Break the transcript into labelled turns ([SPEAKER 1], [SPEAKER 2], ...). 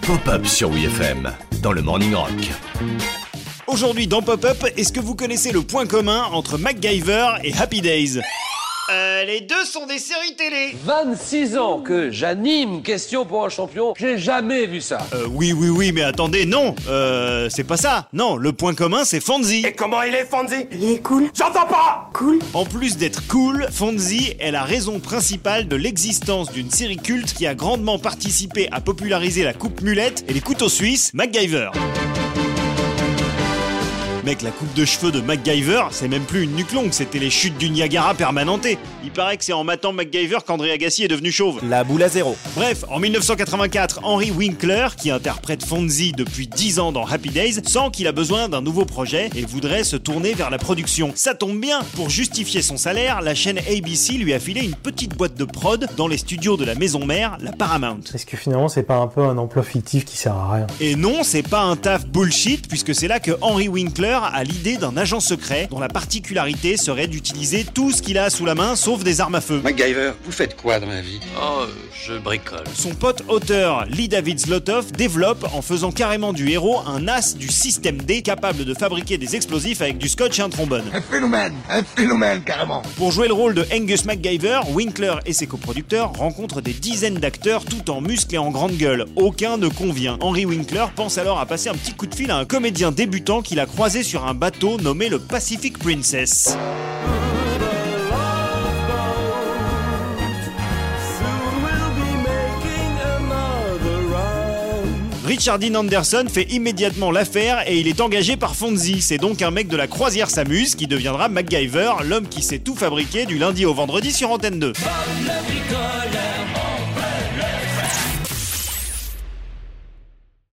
[SPEAKER 1] Pop-up sur WFM dans le Morning Rock.
[SPEAKER 2] Aujourd'hui dans Pop-Up, est-ce que vous connaissez le point commun entre MacGyver et Happy Days? Euh, les deux sont des séries télé
[SPEAKER 3] 26 ans que j'anime Question pour un champion, j'ai jamais vu ça.
[SPEAKER 2] Euh, oui, oui, oui, mais attendez, non Euh, c'est pas ça Non, le point commun, c'est Fonzie
[SPEAKER 4] Et comment il est, Fonzie?
[SPEAKER 5] Il est cool.
[SPEAKER 4] J'entends pas
[SPEAKER 5] Cool.
[SPEAKER 2] En plus d'être cool, Fonzie est la raison principale de l'existence d'une série culte qui a grandement participé à populariser la coupe mulette et les couteaux suisses, MacGyver. Mec, la coupe de cheveux de MacGyver, c'est même plus une nuque longue, c'était les chutes du Niagara permanentées. Il paraît que c'est en matant MacGyver qu'André Agassi est devenu chauve.
[SPEAKER 6] La boule à zéro.
[SPEAKER 2] Bref, en 1984, Henry Winkler, qui interprète Fonzie depuis 10 ans dans Happy Days, sent qu'il a besoin d'un nouveau projet et voudrait se tourner vers la production. Ça tombe bien, pour justifier son salaire, la chaîne ABC lui a filé une petite boîte de prod dans les studios de la maison mère, la Paramount.
[SPEAKER 7] Est-ce que finalement c'est pas un peu un emploi fictif qui sert à rien?
[SPEAKER 2] Et non, c'est pas un taf bullshit, puisque c'est là que Henry Winkler a l'idée d'un agent secret dont la particularité serait d'utiliser tout ce qu'il a sous la main sauf des armes à feu.
[SPEAKER 8] MacGyver, vous faites quoi dans la vie?
[SPEAKER 9] Oh, je bricole.
[SPEAKER 2] Son pote auteur Lee David Zlotoff développe, en faisant carrément du héros, un as du système D capable de fabriquer des explosifs avec du scotch et un trombone.
[SPEAKER 4] Un phénomène Un phénomène, carrément
[SPEAKER 2] Pour jouer le rôle de Angus MacGyver, Winkler et ses coproducteurs rencontrent des dizaines d'acteurs tout en muscles et en grande gueule. Aucun ne convient. Henry Winkler pense alors à passer un petit coup de fil à un comédien débutant qu'il a croisé sur un bateau nommé le Pacific Princess. Richard Dean Anderson fait immédiatement l'affaire et il est engagé par Fonzie. C'est donc un mec de la croisière s'amuse qui deviendra MacGyver, l'homme qui sait tout fabriquer du lundi au vendredi sur Antenne 2.
[SPEAKER 10] Bob le bricoleur,